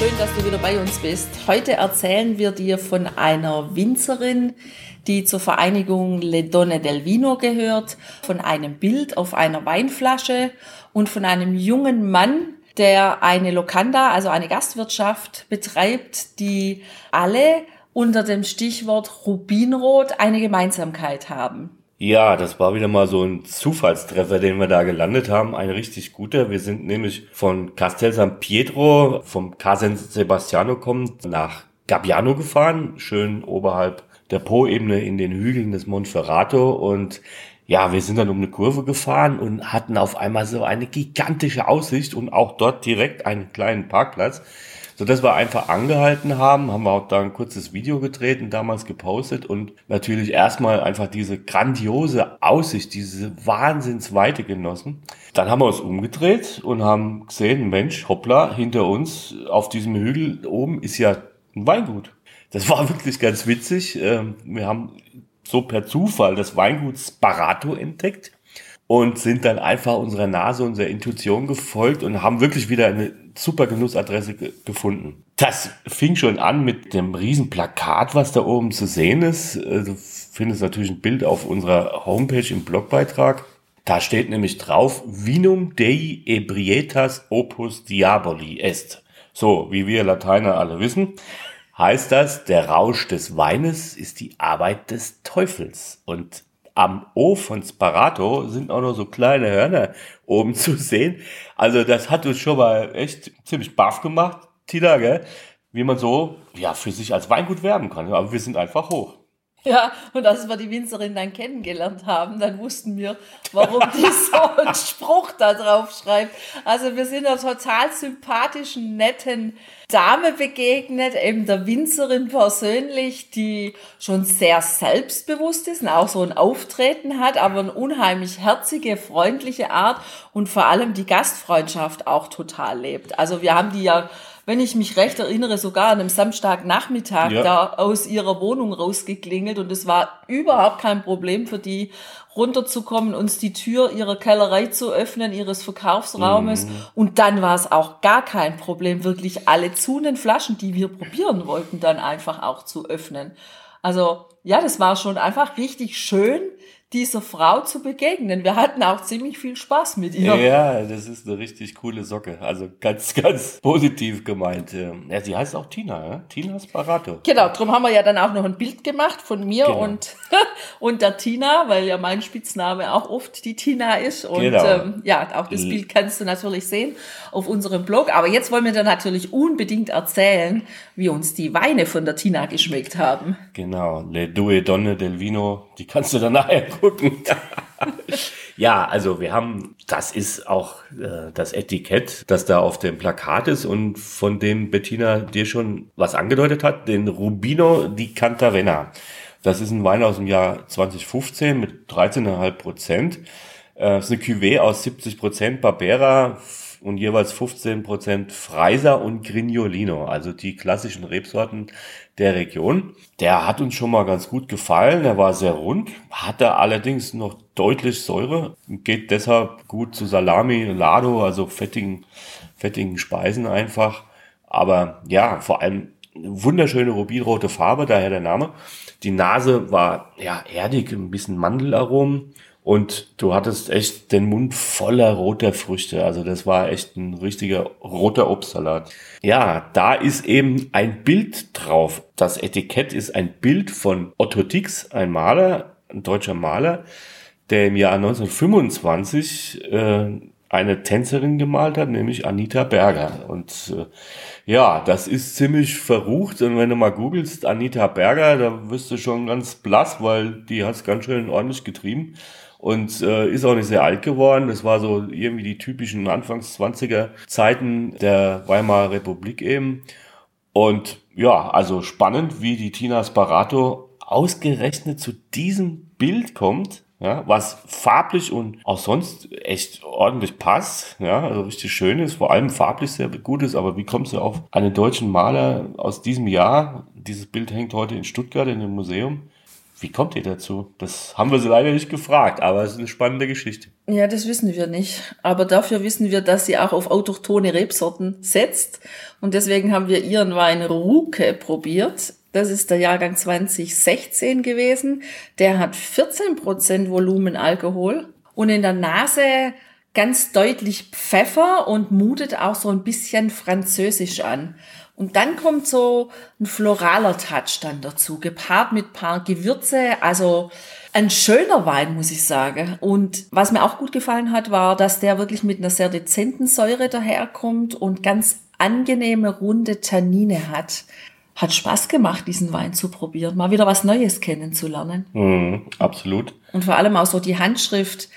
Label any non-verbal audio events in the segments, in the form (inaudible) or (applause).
Schön, dass du wieder bei uns bist. Heute erzählen wir dir von einer Winzerin, die zur Vereinigung Le Donne del Vino gehört, von einem Bild auf einer Weinflasche und von einem jungen Mann, der eine Locanda, also eine Gastwirtschaft betreibt, die alle unter dem Stichwort Rubinrot eine Gemeinsamkeit haben. Ja, das war wieder mal so ein Zufallstreffer, den wir da gelandet haben. Ein richtig guter. Wir sind nämlich von Castel San Pietro, vom Casen Sebastiano kommend, nach Gabbiano gefahren, schön oberhalb der Po-Ebene in den Hügeln des Monferrato und ja, wir sind dann um eine Kurve gefahren und hatten auf einmal so eine gigantische Aussicht und auch dort direkt einen kleinen Parkplatz so dass wir einfach angehalten haben, haben wir auch da ein kurzes Video gedreht und damals gepostet und natürlich erstmal einfach diese grandiose Aussicht, diese Wahnsinnsweite genossen. Dann haben wir uns umgedreht und haben gesehen, Mensch, hoppla, hinter uns auf diesem Hügel oben ist ja ein Weingut. Das war (laughs) wirklich ganz witzig. Ähm, wir haben so per Zufall das Weingut Sparato entdeckt und sind dann einfach unserer Nase, unserer Intuition gefolgt und haben wirklich wieder eine super Genussadresse ge gefunden. Das fing schon an mit dem riesen Plakat, was da oben zu sehen ist. Du findest natürlich ein Bild auf unserer Homepage im Blogbeitrag. Da steht nämlich drauf, Vinum Dei Ebrietas Opus Diaboli est. So, wie wir Lateiner alle wissen, heißt das, der Rausch des Weines ist die Arbeit des Teufels. Und am O von Sparato sind auch noch so kleine Hörner oben (laughs) zu sehen. Also das hat uns schon mal echt ziemlich baff gemacht, Tina, gell? Wie man so, ja, für sich als Weingut werben kann. Aber wir sind einfach hoch. Ja, und als wir die Winzerin dann kennengelernt haben, dann wussten wir, warum die (laughs) so einen Spruch da drauf schreibt. Also wir sind einer total sympathischen, netten Dame begegnet, eben der Winzerin persönlich, die schon sehr selbstbewusst ist und auch so ein Auftreten hat, aber eine unheimlich herzige, freundliche Art und vor allem die Gastfreundschaft auch total lebt. Also wir haben die ja wenn ich mich recht erinnere, sogar an einem Samstagnachmittag ja. da aus ihrer Wohnung rausgeklingelt und es war überhaupt kein Problem für die, runterzukommen, uns die Tür ihrer Kellerei zu öffnen, ihres Verkaufsraumes. Mhm. Und dann war es auch gar kein Problem, wirklich alle zunen Flaschen, die wir probieren wollten, dann einfach auch zu öffnen. Also ja, das war schon einfach richtig schön, dieser Frau zu begegnen. Wir hatten auch ziemlich viel Spaß mit ihr. Ja, das ist eine richtig coole Socke. Also ganz, ganz positiv gemeint. Ja, sie heißt auch Tina, ja? Tina Sparato. Genau, darum haben wir ja dann auch noch ein Bild gemacht von mir genau. und, (laughs) und der Tina, weil ja mein Spitzname auch oft die Tina ist. Und genau. ähm, ja, auch das Bild kannst du natürlich sehen auf unserem Blog. Aber jetzt wollen wir dir natürlich unbedingt erzählen, wie uns die Weine von der Tina geschmeckt haben. Genau, Le Due Donne del Vino, die kannst du dann nachher gucken. (laughs) ja, also wir haben, das ist auch äh, das Etikett, das da auf dem Plakat ist und von dem Bettina dir schon was angedeutet hat, den Rubino di Cantavenna. Das ist ein Wein aus dem Jahr 2015 mit 13,5 Prozent. Äh, das ist eine Cuvée aus 70 Prozent Barbera und jeweils 15 Prozent Freiser und Grignolino, also die klassischen Rebsorten der Region. Der hat uns schon mal ganz gut gefallen. Er war sehr rund, hatte allerdings noch deutlich Säure, geht deshalb gut zu Salami, Lado, also fettigen, fettigen Speisen einfach. Aber ja, vor allem wunderschöne rubinrote Farbe, daher der Name. Die Nase war ja erdig, ein bisschen Mandelaromen und du hattest echt den Mund voller roter Früchte. Also das war echt ein richtiger roter Obstsalat. Ja, da ist eben ein Bild drauf. Das Etikett ist ein Bild von Otto Dix, ein Maler, ein deutscher Maler, der im Jahr 1925 äh, eine Tänzerin gemalt hat, nämlich Anita Berger. Und äh, ja, das ist ziemlich verrucht. Und wenn du mal googelst, Anita Berger, da wirst du schon ganz blass, weil die hat's ganz schön ordentlich getrieben und äh, ist auch nicht sehr alt geworden. Das war so irgendwie die typischen Anfangs 20er Zeiten der Weimarer Republik eben. Und ja, also spannend, wie die Tina Sparato ausgerechnet zu diesem Bild kommt, ja, was farblich und auch sonst echt ordentlich passt, ja, also richtig schön ist, vor allem farblich sehr gut ist, aber wie kommst du auf einen deutschen Maler aus diesem Jahr? Dieses Bild hängt heute in Stuttgart in dem Museum. Wie kommt ihr dazu? Das haben wir sie leider nicht gefragt, aber es ist eine spannende Geschichte. Ja, das wissen wir nicht. Aber dafür wissen wir, dass sie auch auf autochtone Rebsorten setzt. Und deswegen haben wir ihren Wein Ruke probiert. Das ist der Jahrgang 2016 gewesen. Der hat 14 Prozent Volumenalkohol und in der Nase ganz deutlich Pfeffer und mutet auch so ein bisschen französisch an. Und dann kommt so ein floraler Touch dann dazu, gepaart mit paar Gewürze, also ein schöner Wein, muss ich sagen. Und was mir auch gut gefallen hat, war, dass der wirklich mit einer sehr dezenten Säure daherkommt und ganz angenehme, runde Tannine hat. Hat Spaß gemacht, diesen Wein zu probieren, mal wieder was Neues kennenzulernen. Mhm, absolut. Und vor allem auch so die Handschrift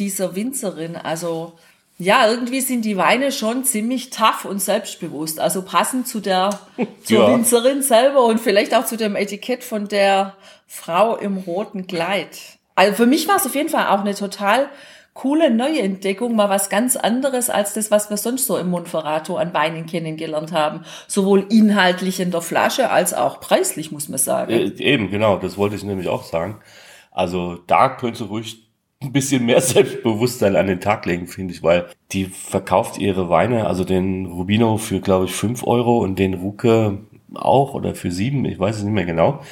dieser Winzerin, also ja, irgendwie sind die Weine schon ziemlich tough und selbstbewusst. Also passend zu der (laughs) zur ja. Winzerin selber und vielleicht auch zu dem Etikett von der Frau im roten Kleid. Also für mich war es auf jeden Fall auch eine total coole Neuentdeckung, mal was ganz anderes als das, was wir sonst so im Monferrato an Weinen kennengelernt haben. Sowohl inhaltlich in der Flasche als auch preislich, muss man sagen. Äh, eben, genau, das wollte ich nämlich auch sagen. Also da könntest du ruhig ein bisschen mehr (laughs) Selbstbewusstsein an den Tag legen, finde ich, weil die verkauft ihre Weine, also den Rubino für, glaube ich, fünf Euro und den Ruke auch oder für sieben, ich weiß es nicht mehr genau.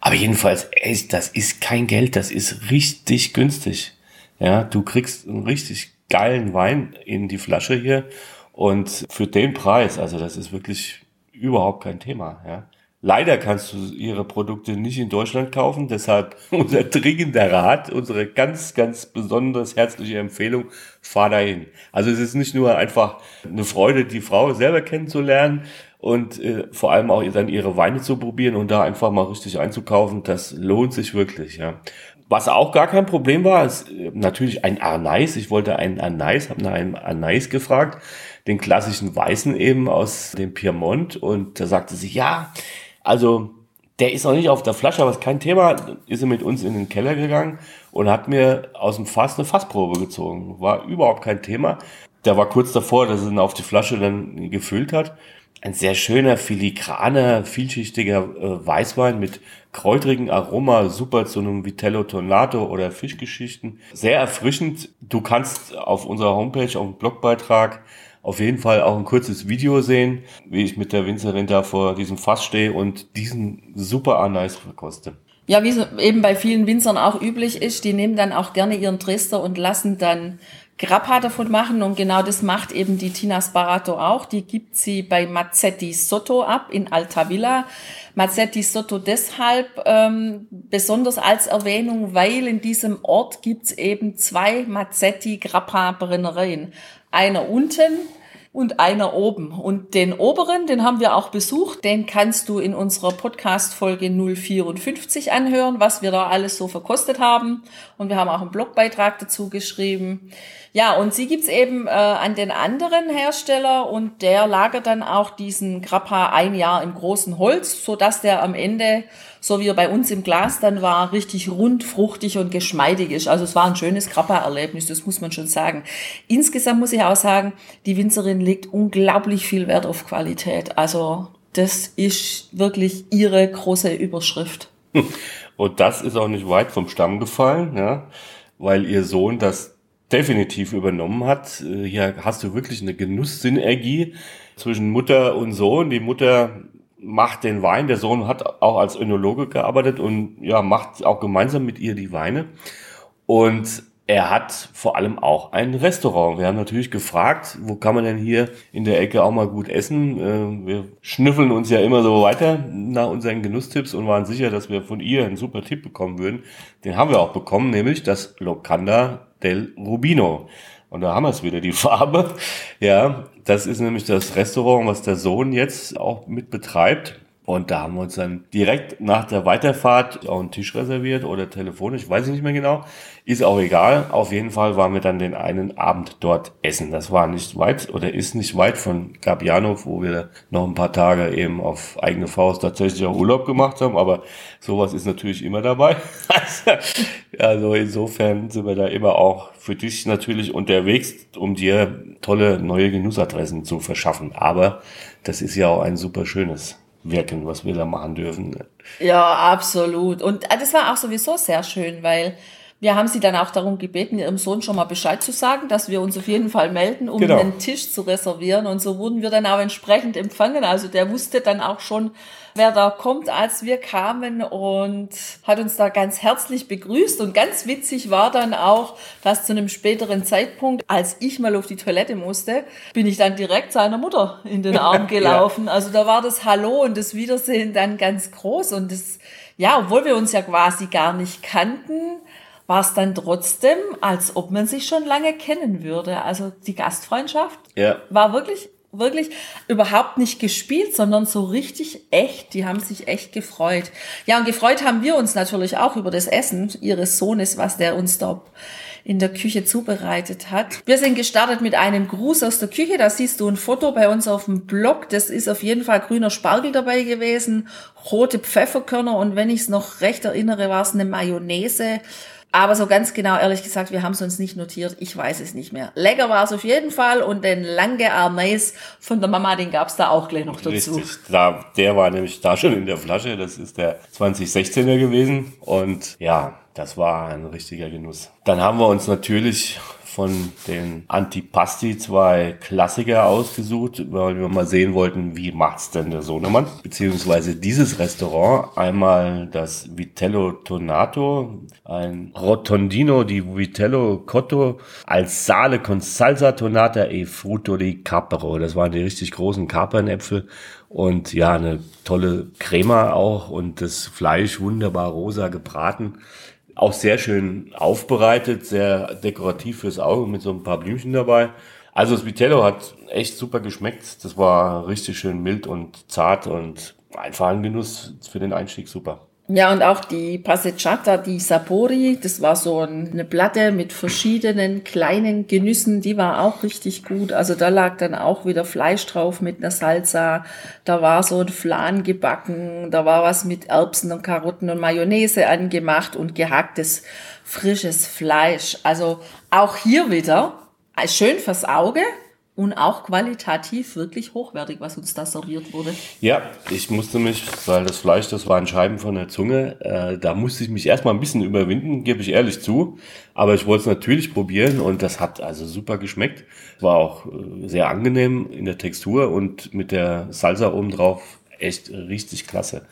Aber jedenfalls, ey, das ist kein Geld, das ist richtig günstig. Ja, du kriegst einen richtig geilen Wein in die Flasche hier und für den Preis, also das ist wirklich überhaupt kein Thema, ja. Leider kannst du ihre Produkte nicht in Deutschland kaufen, deshalb (laughs) unser dringender Rat, unsere ganz, ganz besonders herzliche Empfehlung, fahr dahin. Also es ist nicht nur einfach eine Freude, die Frau selber kennenzulernen und äh, vor allem auch dann ihre Weine zu probieren und da einfach mal richtig einzukaufen, das lohnt sich wirklich, ja. Was auch gar kein Problem war, ist äh, natürlich ein Arnais. Ich wollte einen Arnais, habe nach einem Arnais gefragt, den klassischen Weißen eben aus dem Piemont und da sagte sie, ja, also, der ist noch nicht auf der Flasche, aber ist kein Thema. Ist er mit uns in den Keller gegangen und hat mir aus dem Fass eine Fassprobe gezogen. War überhaupt kein Thema. Der war kurz davor, dass er ihn auf die Flasche dann gefüllt hat. Ein sehr schöner, filigraner, vielschichtiger äh, Weißwein mit kräutrigen Aroma, super zu einem Vitello Tornato oder Fischgeschichten. Sehr erfrischend. Du kannst auf unserer Homepage, auf dem Blogbeitrag auf jeden Fall auch ein kurzes Video sehen, wie ich mit der Winzerin da vor diesem Fass stehe und diesen super Anais verkoste. Ja, wie es eben bei vielen Winzern auch üblich ist, die nehmen dann auch gerne ihren Dresder und lassen dann Grappa davon machen und genau das macht eben die Tina Sparato auch. Die gibt sie bei Mazzetti Sotto ab in Altavilla. Mazzetti Sotto deshalb ähm, besonders als Erwähnung, weil in diesem Ort gibt's eben zwei Mazzetti Grappa Brennereien. Einer unten und einer oben. Und den oberen, den haben wir auch besucht, den kannst du in unserer Podcast-Folge 054 anhören, was wir da alles so verkostet haben. Und wir haben auch einen Blogbeitrag dazu geschrieben. Ja, und sie gibt's eben äh, an den anderen Hersteller und der lagert dann auch diesen Grappa ein Jahr im großen Holz, so dass der am Ende, so wie er bei uns im Glas dann war, richtig rund, fruchtig und geschmeidig ist. Also es war ein schönes Grappa-Erlebnis, das muss man schon sagen. Insgesamt muss ich auch sagen, die Winzerin legt unglaublich viel Wert auf Qualität. Also das ist wirklich ihre große Überschrift. (laughs) Und das ist auch nicht weit vom Stamm gefallen, ja, weil ihr Sohn das definitiv übernommen hat. Äh, hier hast du wirklich eine Genusssynergie zwischen Mutter und Sohn. Die Mutter macht den Wein, der Sohn hat auch als Önologe gearbeitet und ja, macht auch gemeinsam mit ihr die Weine. Und er hat vor allem auch ein Restaurant. Wir haben natürlich gefragt, wo kann man denn hier in der Ecke auch mal gut essen? Äh, wir schnüffeln uns ja immer so weiter nach unseren Genusstipps und waren sicher, dass wir von ihr einen super Tipp bekommen würden. Den haben wir auch bekommen, nämlich das Locanda del Rubino. Und da haben wir es wieder, die (laughs) Farbe. Ja, das ist nämlich das Restaurant, was der Sohn jetzt auch mit betreibt. Und da haben wir uns dann direkt nach der Weiterfahrt auch einen Tisch reserviert oder telefonisch, weiß ich nicht mehr genau. Ist auch egal. Auf jeden Fall waren wir dann den einen Abend dort essen. Das war nicht weit oder ist nicht weit von Gabiano, wo wir noch ein paar Tage eben auf eigene Faust tatsächlich auch Urlaub gemacht haben. Aber sowas ist natürlich immer dabei. (laughs) also insofern sind wir da immer auch für dich natürlich unterwegs, um dir tolle neue Genussadressen zu verschaffen. Aber das ist ja auch ein super schönes wirken, was wir da machen dürfen. Ja, absolut. Und äh, das war auch sowieso sehr schön, weil wir haben sie dann auch darum gebeten, ihrem Sohn schon mal Bescheid zu sagen, dass wir uns auf jeden Fall melden, um genau. einen Tisch zu reservieren. Und so wurden wir dann auch entsprechend empfangen. Also der wusste dann auch schon, wer da kommt, als wir kamen und hat uns da ganz herzlich begrüßt. Und ganz witzig war dann auch, dass zu einem späteren Zeitpunkt, als ich mal auf die Toilette musste, bin ich dann direkt seiner Mutter in den (laughs) Arm gelaufen. ja. Also da war das Hallo und das Wiedersehen dann ganz groß. Und das, ja, obwohl wir uns ja quasi gar nicht kannten, war es dann trotzdem, als ob man sich schon lange kennen würde. Also die Gastfreundschaft ja. war wirklich, wirklich überhaupt nicht gespielt, sondern so richtig echt. Die haben sich echt gefreut. Ja, und gefreut haben wir uns natürlich auch über das Essen ihres Sohnes, was der uns da in der Küche zubereitet hat. Wir sind gestartet mit einem Gruß aus der Küche. Da siehst du ein Foto bei uns auf dem Blog. Das ist auf jeden Fall grüner Spargel dabei gewesen, rote Pfefferkörner und wenn ich es noch recht erinnere, war es eine Mayonnaise aber so ganz genau, ehrlich gesagt, wir haben es uns nicht notiert. Ich weiß es nicht mehr. Lecker war es auf jeden Fall und den lange Armeis von der Mama, den gab es da auch gleich noch dazu. Richtig, da, der war nämlich da schon in der Flasche. Das ist der 2016er gewesen und ja, das war ein richtiger Genuss. Dann haben wir uns natürlich von den Antipasti zwei Klassiker ausgesucht, weil wir mal sehen wollten, wie macht's denn der Sohnemann? Beziehungsweise dieses Restaurant. Einmal das Vitello Tonato, ein Rotondino di Vitello Cotto als Sale con Salsa Tonata e Frutto di Capro. Das waren die richtig großen Kapernäpfel und ja, eine tolle Crema auch und das Fleisch wunderbar rosa gebraten. Auch sehr schön aufbereitet, sehr dekorativ fürs Auge mit so ein paar Blümchen dabei. Also das Vitello hat echt super geschmeckt. Das war richtig schön mild und zart und einfach ein Genuss für den Einstieg super. Ja, und auch die Passeggiata di Sapori, das war so eine Platte mit verschiedenen kleinen Genüssen, die war auch richtig gut. Also da lag dann auch wieder Fleisch drauf mit einer Salsa, da war so ein Flan gebacken, da war was mit Erbsen und Karotten und Mayonnaise angemacht und gehacktes frisches Fleisch. Also auch hier wieder schön fürs Auge, und auch qualitativ wirklich hochwertig, was uns da serviert wurde. Ja, ich musste mich, weil das Fleisch, das war ein Scheiben von der Zunge, äh, da musste ich mich erstmal ein bisschen überwinden, gebe ich ehrlich zu. Aber ich wollte es natürlich probieren und das hat also super geschmeckt. War auch äh, sehr angenehm in der Textur und mit der Salsa obendrauf echt richtig klasse.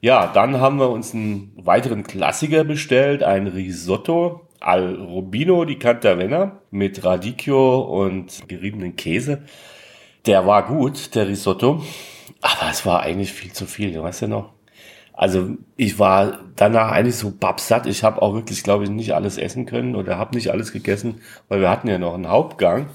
Ja, dann haben wir uns einen weiteren Klassiker bestellt, ein Risotto al Rubino di Cantavenna mit Radicchio und geriebenen Käse. Der war gut, der Risotto, aber es war eigentlich viel zu viel, weißt du noch? Also ich war danach eigentlich so babsatt. Ich habe auch wirklich, glaube ich, nicht alles essen können oder habe nicht alles gegessen, weil wir hatten ja noch einen Hauptgang.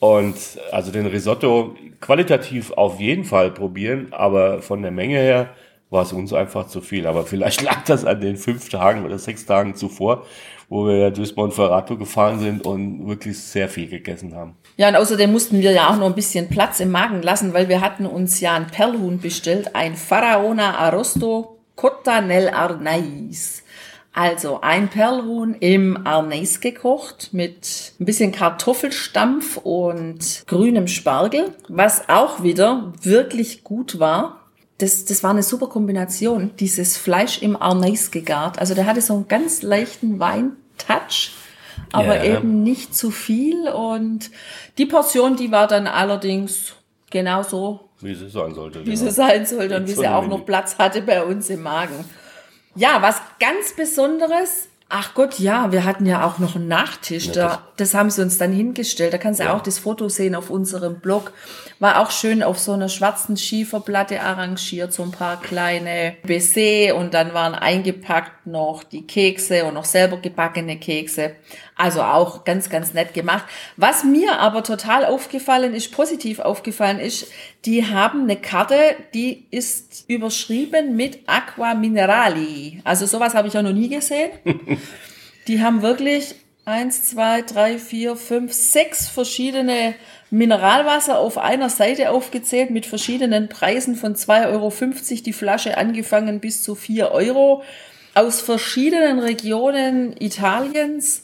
Und also den Risotto qualitativ auf jeden Fall probieren, aber von der Menge her war es uns einfach zu viel. Aber vielleicht (laughs) lag das an den fünf Tagen oder sechs Tagen zuvor, wo wir ja durchs Monferrato gefahren sind und wirklich sehr viel gegessen haben. Ja, und außerdem mussten wir ja auch noch ein bisschen Platz im Magen lassen, weil wir hatten uns ja ein Perlhuhn bestellt, ein Faraona Arosto Cotta nel Arnais. Also ein Perlhuhn im Arnais gekocht mit ein bisschen Kartoffelstampf und grünem Spargel, was auch wieder wirklich gut war das, das war eine super Kombination, dieses Fleisch im Arnais gegart. Also der hatte so einen ganz leichten Weintouch, aber yeah. eben nicht zu viel. Und die Portion, die war dann allerdings genauso, wie sie sein sollte. Wie genau. sie sein sollte und wie sie auch noch Platz hatte bei uns im Magen. Ja, was ganz Besonderes Ach Gott, ja, wir hatten ja auch noch einen Nachtisch. Ja, da, das haben sie uns dann hingestellt. Da kannst du ja. auch das Foto sehen auf unserem Blog. War auch schön auf so einer schwarzen Schieferplatte arrangiert, so ein paar kleine Baiser und dann waren eingepackt noch die Kekse und noch selber gebackene Kekse. Also auch ganz, ganz nett gemacht. Was mir aber total aufgefallen ist, positiv aufgefallen ist, die haben eine Karte, die ist überschrieben mit Aqua Minerali. Also sowas habe ich ja noch nie gesehen. (laughs) die haben wirklich eins, zwei, drei, vier, fünf, sechs verschiedene Mineralwasser auf einer Seite aufgezählt mit verschiedenen Preisen von 2,50 Euro die Flasche angefangen bis zu 4 Euro aus verschiedenen Regionen Italiens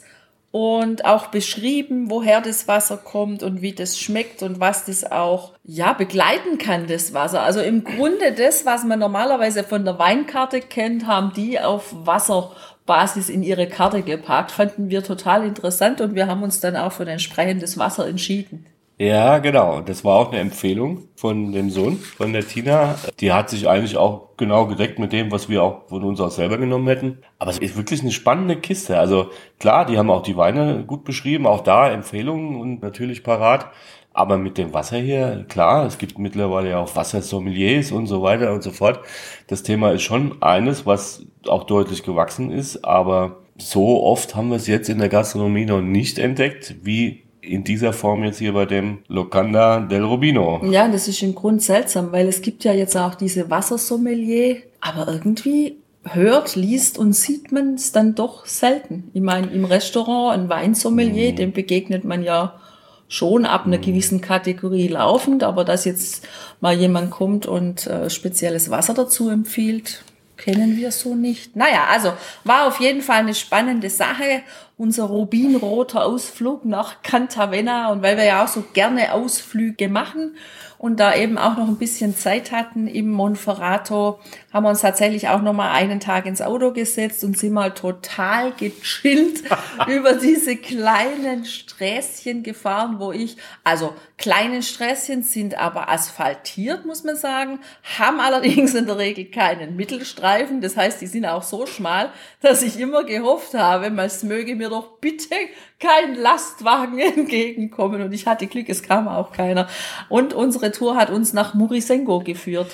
und auch beschrieben, woher das Wasser kommt und wie das schmeckt und was das auch ja begleiten kann, das Wasser. Also im Grunde das, was man normalerweise von der Weinkarte kennt, haben die auf Wasserbasis in ihre Karte gepackt. Fanden wir total interessant und wir haben uns dann auch für ein entsprechendes Wasser entschieden. Ja, genau. Das war auch eine Empfehlung von dem Sohn, von der Tina. Die hat sich eigentlich auch genau gedeckt mit dem, was wir auch von uns auch selber genommen hätten. Aber es ist wirklich eine spannende Kiste. Also klar, die haben auch die Weine gut beschrieben, auch da Empfehlungen und natürlich parat. Aber mit dem Wasser hier, klar, es gibt mittlerweile ja auch Wassersommeliers und so weiter und so fort. Das Thema ist schon eines, was auch deutlich gewachsen ist, aber so oft haben wir es jetzt in der Gastronomie noch nicht entdeckt, wie in dieser Form jetzt hier bei dem Locanda del Rubino. Ja, das ist im Grund seltsam, weil es gibt ja jetzt auch diese Wassersommelier, aber irgendwie hört, liest und sieht man es dann doch selten. Ich meine, im Restaurant ein Weinsommelier, mm. dem begegnet man ja schon ab einer mhm. gewissen Kategorie laufend, aber dass jetzt mal jemand kommt und äh, spezielles Wasser dazu empfiehlt, kennen wir so nicht. Naja, also war auf jeden Fall eine spannende Sache unser rubinroter Ausflug nach Cantavena und weil wir ja auch so gerne Ausflüge machen und da eben auch noch ein bisschen Zeit hatten im Monferrato, haben wir uns tatsächlich auch noch mal einen Tag ins Auto gesetzt und sind mal total gechillt (laughs) über diese kleinen Sträßchen gefahren, wo ich, also kleinen Sträßchen sind aber asphaltiert, muss man sagen, haben allerdings in der Regel keinen Mittelstreifen. Das heißt, die sind auch so schmal, dass ich immer gehofft habe, man möge mir doch bitte kein Lastwagen (laughs) entgegenkommen. Und ich hatte Glück, es kam auch keiner. Und unsere Tour hat uns nach Murisengo geführt.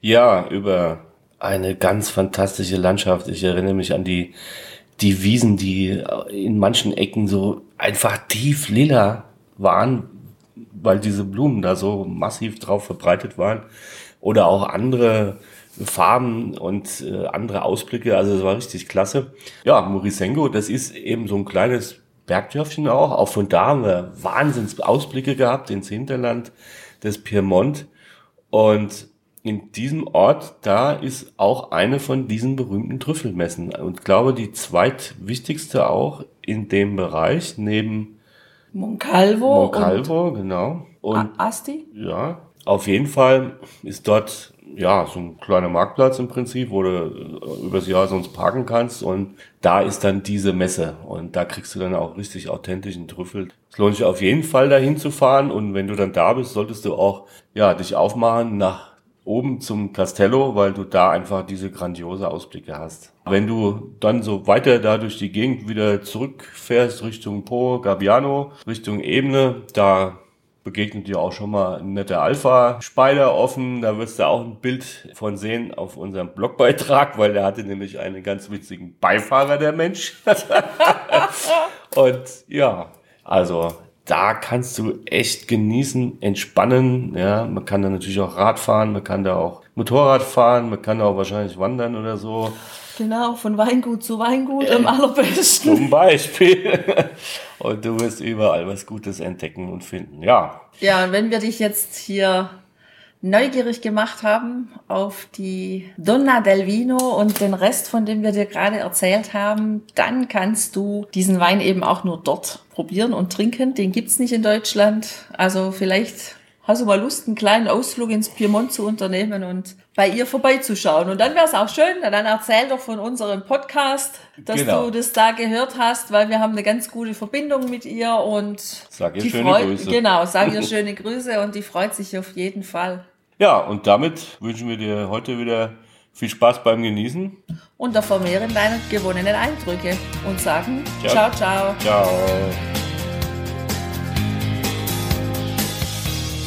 Ja, über eine ganz fantastische Landschaft. Ich erinnere mich an die, die Wiesen, die in manchen Ecken so einfach tief lila waren, weil diese Blumen da so massiv drauf verbreitet waren. Oder auch andere Farben und äh, andere Ausblicke. Also es war richtig klasse. Ja, Murisengo, das ist eben so ein kleines Bergdörfchen auch. Auch von da haben wir Wahnsinns Ausblicke gehabt ins Hinterland des Piemont. Und in diesem Ort, da ist auch eine von diesen berühmten Trüffelmessen. Und ich glaube, die zweitwichtigste auch in dem Bereich, neben Moncalvo. Moncalvo, genau. Und Asti? Ja, auf jeden Fall ist dort ja, so ein kleiner Marktplatz im Prinzip, wo du äh, übers Jahr sonst parken kannst und da ist dann diese Messe und da kriegst du dann auch richtig authentischen Trüffel. Es lohnt sich auf jeden Fall dahin zu fahren und wenn du dann da bist, solltest du auch, ja, dich aufmachen nach oben zum Castello, weil du da einfach diese grandiose Ausblicke hast. Wenn du dann so weiter da durch die Gegend wieder zurückfährst Richtung Po, Gabbiano, Richtung Ebene, da begegnet dir auch schon mal ein netter Alpha-Spider offen. Da wirst du auch ein Bild von sehen auf unserem Blogbeitrag, weil der hatte nämlich einen ganz witzigen Beifahrer, der Mensch. (laughs) Und ja, also da kannst du echt genießen, entspannen. Ja, man kann da natürlich auch Rad fahren, man kann da auch Motorrad fahren, man kann da auch wahrscheinlich wandern oder so. Genau, von Weingut zu Weingut äh, am allerbesten. Zum Beispiel. (laughs) Und du wirst überall was Gutes entdecken und finden. Ja. Ja, und wenn wir dich jetzt hier neugierig gemacht haben auf die Donna del Vino und den Rest, von dem wir dir gerade erzählt haben, dann kannst du diesen Wein eben auch nur dort probieren und trinken. Den gibt's nicht in Deutschland. Also vielleicht hast du mal Lust, einen kleinen Ausflug ins Piemont zu unternehmen und bei ihr vorbeizuschauen. Und dann wäre es auch schön, dann erzähl doch von unserem Podcast, dass genau. du das da gehört hast, weil wir haben eine ganz gute Verbindung mit ihr und sag ihr schöne freut, Grüße. Genau, sag ihr (laughs) schöne Grüße und die freut sich auf jeden Fall. Ja, und damit wünschen wir dir heute wieder Viel Spaß beim Genießen. Und der Vermehren deiner gewonnenen Eindrücke. Und sagen ciao, ciao. Ciao.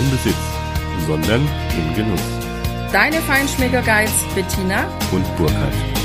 im Besitz, sondern im Genuss. Deine Feinschmecker Guides Bettina und Burkhard.